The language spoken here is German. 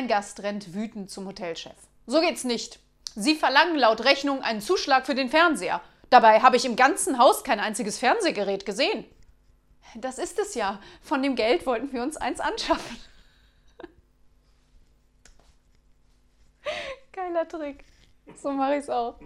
Ein Gast rennt wütend zum Hotelchef. So geht's nicht. Sie verlangen laut Rechnung einen Zuschlag für den Fernseher. Dabei habe ich im ganzen Haus kein einziges Fernsehgerät gesehen. Das ist es ja. Von dem Geld wollten wir uns eins anschaffen. Geiler Trick. So mache ich es auch.